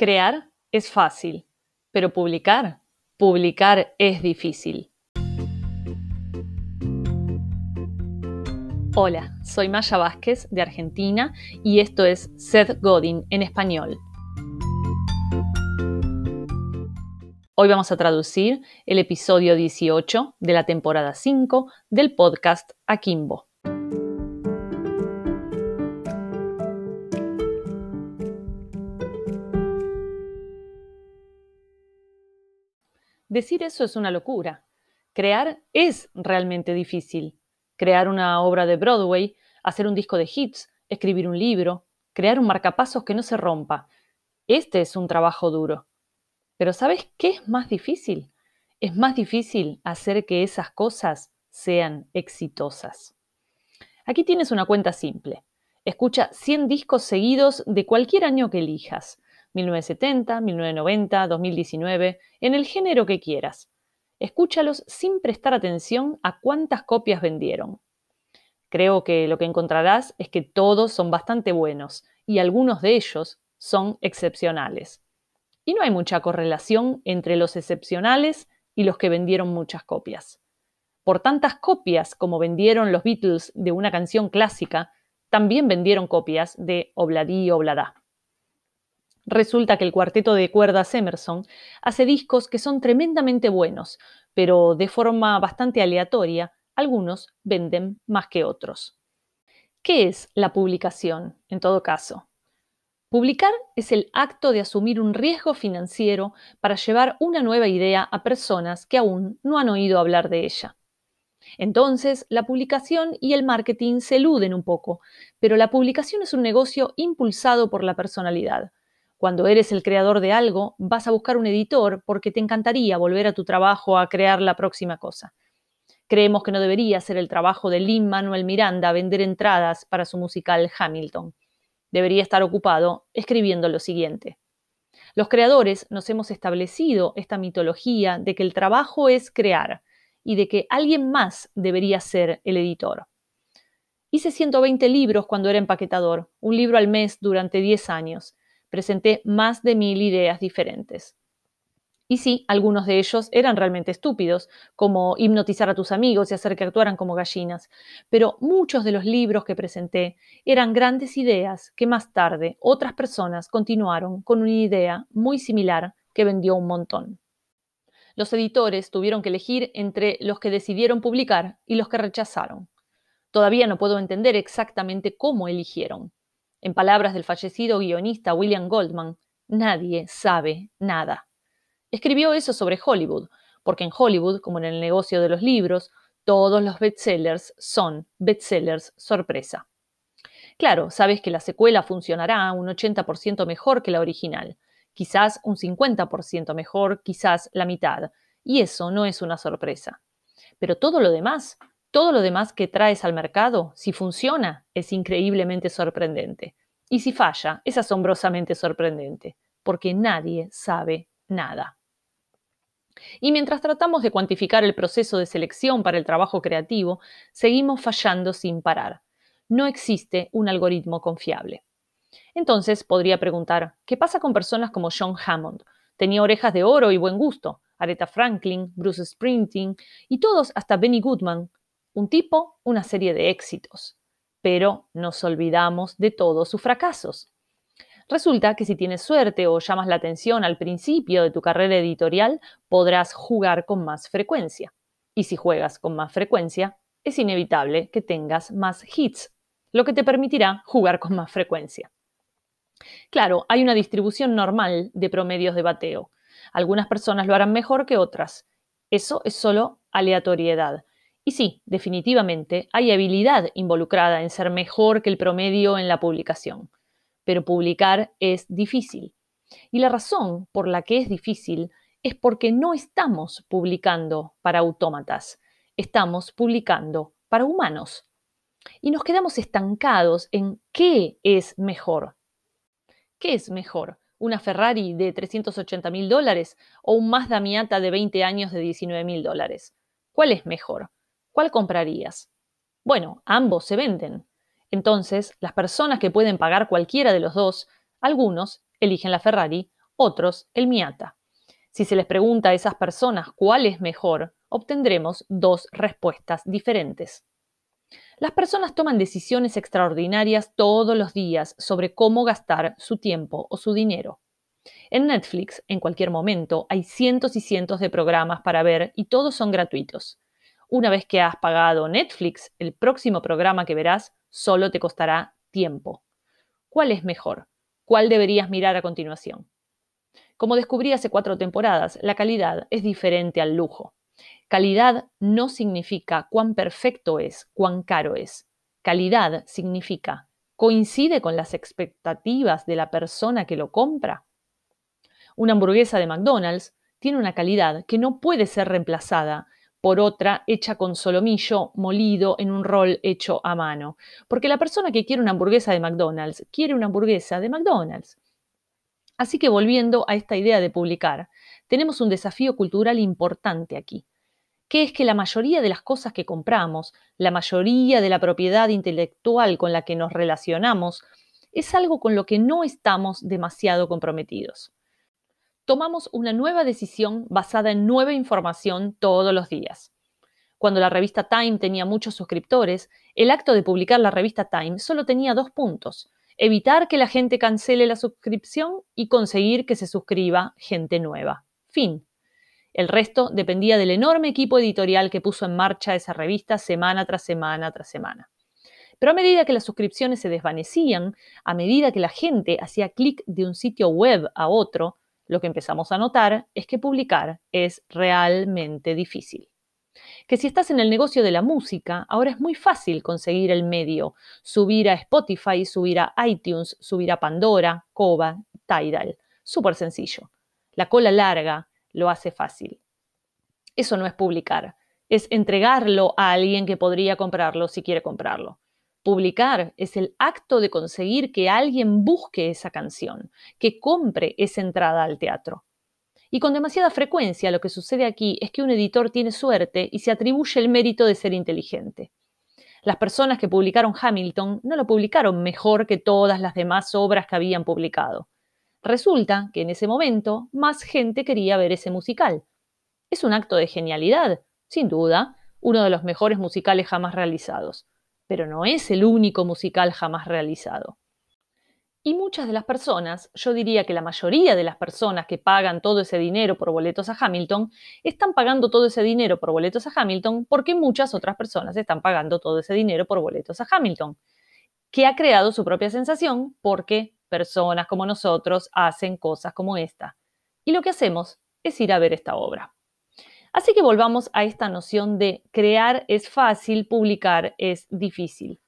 Crear es fácil, pero publicar, publicar es difícil. Hola, soy Maya Vázquez de Argentina y esto es Seth Godin en español. Hoy vamos a traducir el episodio 18 de la temporada 5 del podcast Akimbo. Decir eso es una locura. Crear es realmente difícil. Crear una obra de Broadway, hacer un disco de hits, escribir un libro, crear un marcapasos que no se rompa. Este es un trabajo duro. Pero ¿sabes qué es más difícil? Es más difícil hacer que esas cosas sean exitosas. Aquí tienes una cuenta simple. Escucha 100 discos seguidos de cualquier año que elijas. 1970, 1990, 2019, en el género que quieras. Escúchalos sin prestar atención a cuántas copias vendieron. Creo que lo que encontrarás es que todos son bastante buenos y algunos de ellos son excepcionales. Y no hay mucha correlación entre los excepcionales y los que vendieron muchas copias. Por tantas copias como vendieron los Beatles de una canción clásica, también vendieron copias de Obladí Oblada. Resulta que el cuarteto de cuerdas Emerson hace discos que son tremendamente buenos, pero de forma bastante aleatoria, algunos venden más que otros. ¿Qué es la publicación, en todo caso? Publicar es el acto de asumir un riesgo financiero para llevar una nueva idea a personas que aún no han oído hablar de ella. Entonces, la publicación y el marketing se eluden un poco, pero la publicación es un negocio impulsado por la personalidad. Cuando eres el creador de algo, vas a buscar un editor porque te encantaría volver a tu trabajo a crear la próxima cosa. Creemos que no debería ser el trabajo de Lin Manuel Miranda vender entradas para su musical Hamilton. Debería estar ocupado escribiendo lo siguiente. Los creadores nos hemos establecido esta mitología de que el trabajo es crear y de que alguien más debería ser el editor. Hice 120 libros cuando era empaquetador, un libro al mes durante 10 años, presenté más de mil ideas diferentes. Y sí, algunos de ellos eran realmente estúpidos, como hipnotizar a tus amigos y hacer que actuaran como gallinas, pero muchos de los libros que presenté eran grandes ideas que más tarde otras personas continuaron con una idea muy similar que vendió un montón. Los editores tuvieron que elegir entre los que decidieron publicar y los que rechazaron. Todavía no puedo entender exactamente cómo eligieron. En palabras del fallecido guionista William Goldman, nadie sabe nada. Escribió eso sobre Hollywood, porque en Hollywood, como en el negocio de los libros, todos los bestsellers son bestsellers sorpresa. Claro, sabes que la secuela funcionará un 80% mejor que la original, quizás un 50% mejor, quizás la mitad, y eso no es una sorpresa. Pero todo lo demás, todo lo demás que traes al mercado, si funciona, es increíblemente sorprendente. Y si falla, es asombrosamente sorprendente, porque nadie sabe nada. Y mientras tratamos de cuantificar el proceso de selección para el trabajo creativo, seguimos fallando sin parar. No existe un algoritmo confiable. Entonces podría preguntar, ¿qué pasa con personas como John Hammond? Tenía orejas de oro y buen gusto. Aretha Franklin, Bruce Springsteen y todos hasta Benny Goodman, un tipo, una serie de éxitos. Pero nos olvidamos de todos sus fracasos. Resulta que si tienes suerte o llamas la atención al principio de tu carrera editorial, podrás jugar con más frecuencia. Y si juegas con más frecuencia, es inevitable que tengas más hits, lo que te permitirá jugar con más frecuencia. Claro, hay una distribución normal de promedios de bateo. Algunas personas lo harán mejor que otras. Eso es solo aleatoriedad. Y sí, definitivamente hay habilidad involucrada en ser mejor que el promedio en la publicación. Pero publicar es difícil. Y la razón por la que es difícil es porque no estamos publicando para autómatas, estamos publicando para humanos. Y nos quedamos estancados en qué es mejor. ¿Qué es mejor? ¿Una Ferrari de 380 mil dólares o un Mazda Miata de 20 años de 19 mil dólares? ¿Cuál es mejor? ¿Cuál comprarías? Bueno, ambos se venden. Entonces, las personas que pueden pagar cualquiera de los dos, algunos eligen la Ferrari, otros el miata. Si se les pregunta a esas personas cuál es mejor, obtendremos dos respuestas diferentes. Las personas toman decisiones extraordinarias todos los días sobre cómo gastar su tiempo o su dinero. En Netflix, en cualquier momento, hay cientos y cientos de programas para ver y todos son gratuitos. Una vez que has pagado Netflix, el próximo programa que verás solo te costará tiempo. ¿Cuál es mejor? ¿Cuál deberías mirar a continuación? Como descubrí hace cuatro temporadas, la calidad es diferente al lujo. Calidad no significa cuán perfecto es, cuán caro es. Calidad significa coincide con las expectativas de la persona que lo compra. Una hamburguesa de McDonald's tiene una calidad que no puede ser reemplazada por otra hecha con solomillo molido en un rol hecho a mano. Porque la persona que quiere una hamburguesa de McDonald's quiere una hamburguesa de McDonald's. Así que volviendo a esta idea de publicar, tenemos un desafío cultural importante aquí, que es que la mayoría de las cosas que compramos, la mayoría de la propiedad intelectual con la que nos relacionamos, es algo con lo que no estamos demasiado comprometidos tomamos una nueva decisión basada en nueva información todos los días. Cuando la revista Time tenía muchos suscriptores, el acto de publicar la revista Time solo tenía dos puntos. Evitar que la gente cancele la suscripción y conseguir que se suscriba gente nueva. Fin. El resto dependía del enorme equipo editorial que puso en marcha esa revista semana tras semana tras semana. Pero a medida que las suscripciones se desvanecían, a medida que la gente hacía clic de un sitio web a otro, lo que empezamos a notar es que publicar es realmente difícil. Que si estás en el negocio de la música, ahora es muy fácil conseguir el medio, subir a Spotify, subir a iTunes, subir a Pandora, Koba, Tidal. Súper sencillo. La cola larga lo hace fácil. Eso no es publicar, es entregarlo a alguien que podría comprarlo si quiere comprarlo. Publicar es el acto de conseguir que alguien busque esa canción, que compre esa entrada al teatro. Y con demasiada frecuencia lo que sucede aquí es que un editor tiene suerte y se atribuye el mérito de ser inteligente. Las personas que publicaron Hamilton no lo publicaron mejor que todas las demás obras que habían publicado. Resulta que en ese momento más gente quería ver ese musical. Es un acto de genialidad, sin duda, uno de los mejores musicales jamás realizados pero no es el único musical jamás realizado. Y muchas de las personas, yo diría que la mayoría de las personas que pagan todo ese dinero por boletos a Hamilton, están pagando todo ese dinero por boletos a Hamilton porque muchas otras personas están pagando todo ese dinero por boletos a Hamilton, que ha creado su propia sensación porque personas como nosotros hacen cosas como esta. Y lo que hacemos es ir a ver esta obra. Así que volvamos a esta noción de crear es fácil, publicar es difícil.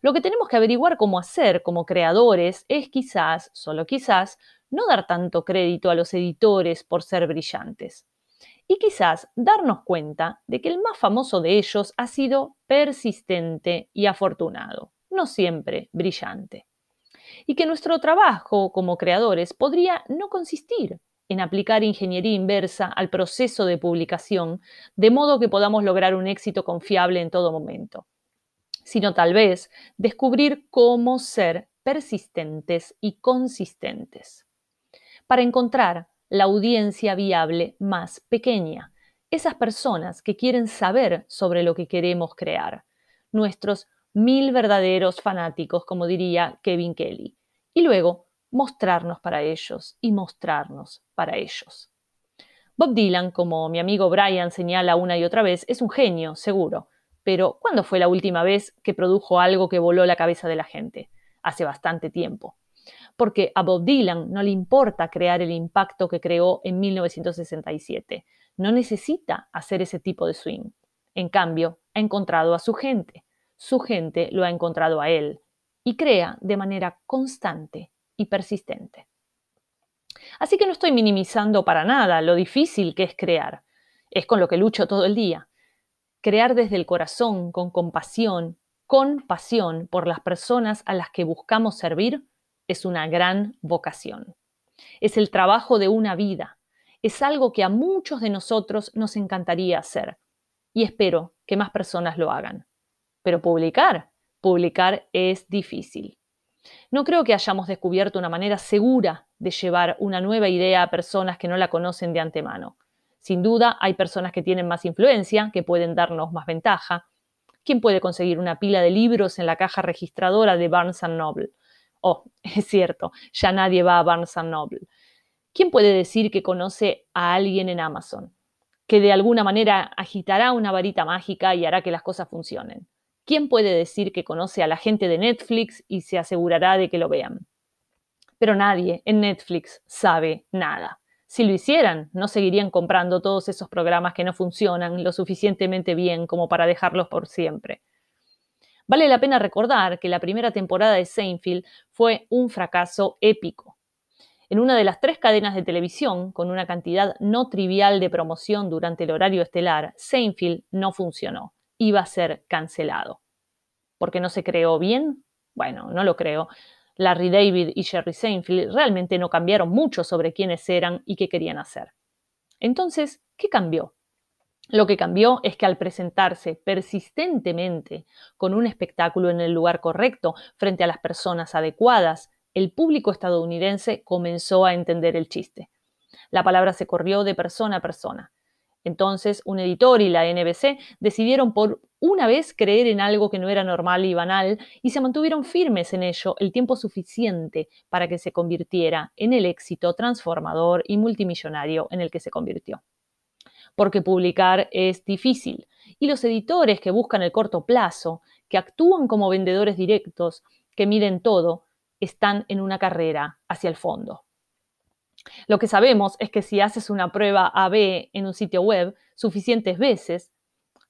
Lo que tenemos que averiguar cómo hacer como creadores es quizás, solo quizás, no dar tanto crédito a los editores por ser brillantes. Y quizás darnos cuenta de que el más famoso de ellos ha sido persistente y afortunado, no siempre brillante. Y que nuestro trabajo como creadores podría no consistir en aplicar ingeniería inversa al proceso de publicación, de modo que podamos lograr un éxito confiable en todo momento, sino tal vez descubrir cómo ser persistentes y consistentes, para encontrar la audiencia viable más pequeña, esas personas que quieren saber sobre lo que queremos crear, nuestros mil verdaderos fanáticos, como diría Kevin Kelly, y luego mostrarnos para ellos y mostrarnos para ellos. Bob Dylan, como mi amigo Brian señala una y otra vez, es un genio, seguro, pero ¿cuándo fue la última vez que produjo algo que voló la cabeza de la gente? Hace bastante tiempo. Porque a Bob Dylan no le importa crear el impacto que creó en 1967. No necesita hacer ese tipo de swing. En cambio, ha encontrado a su gente. Su gente lo ha encontrado a él. Y crea de manera constante y persistente. Así que no estoy minimizando para nada lo difícil que es crear. Es con lo que lucho todo el día. Crear desde el corazón, con compasión, con pasión por las personas a las que buscamos servir, es una gran vocación. Es el trabajo de una vida. Es algo que a muchos de nosotros nos encantaría hacer. Y espero que más personas lo hagan. Pero publicar, publicar es difícil. No creo que hayamos descubierto una manera segura de llevar una nueva idea a personas que no la conocen de antemano. Sin duda, hay personas que tienen más influencia, que pueden darnos más ventaja. ¿Quién puede conseguir una pila de libros en la caja registradora de Barnes Noble? Oh, es cierto, ya nadie va a Barnes Noble. ¿Quién puede decir que conoce a alguien en Amazon? Que de alguna manera agitará una varita mágica y hará que las cosas funcionen. ¿Quién puede decir que conoce a la gente de Netflix y se asegurará de que lo vean? Pero nadie en Netflix sabe nada. Si lo hicieran, no seguirían comprando todos esos programas que no funcionan lo suficientemente bien como para dejarlos por siempre. Vale la pena recordar que la primera temporada de Seinfeld fue un fracaso épico. En una de las tres cadenas de televisión, con una cantidad no trivial de promoción durante el horario estelar, Seinfeld no funcionó. Iba a ser cancelado. ¿Por qué no se creó bien? Bueno, no lo creo. Larry David y Jerry Seinfeld realmente no cambiaron mucho sobre quiénes eran y qué querían hacer. Entonces, ¿qué cambió? Lo que cambió es que al presentarse persistentemente con un espectáculo en el lugar correcto frente a las personas adecuadas, el público estadounidense comenzó a entender el chiste. La palabra se corrió de persona a persona. Entonces, un editor y la NBC decidieron por una vez creer en algo que no era normal y banal y se mantuvieron firmes en ello el tiempo suficiente para que se convirtiera en el éxito transformador y multimillonario en el que se convirtió. Porque publicar es difícil y los editores que buscan el corto plazo, que actúan como vendedores directos, que miden todo, están en una carrera hacia el fondo. Lo que sabemos es que si haces una prueba AB en un sitio web suficientes veces,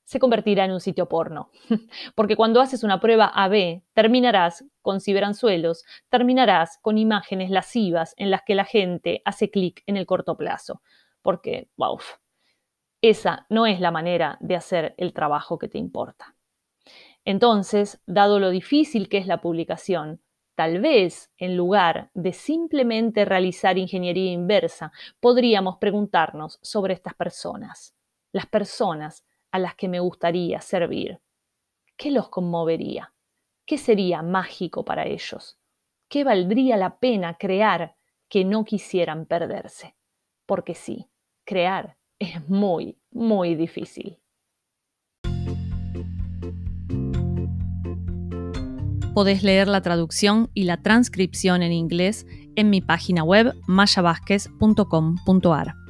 se convertirá en un sitio porno. Porque cuando haces una prueba AB, terminarás con ciberanzuelos, terminarás con imágenes lascivas en las que la gente hace clic en el corto plazo. Porque, wow, esa no es la manera de hacer el trabajo que te importa. Entonces, dado lo difícil que es la publicación, Tal vez, en lugar de simplemente realizar ingeniería inversa, podríamos preguntarnos sobre estas personas, las personas a las que me gustaría servir. ¿Qué los conmovería? ¿Qué sería mágico para ellos? ¿Qué valdría la pena crear que no quisieran perderse? Porque sí, crear es muy, muy difícil. Podés leer la traducción y la transcripción en inglés en mi página web mayavasquez.com.ar.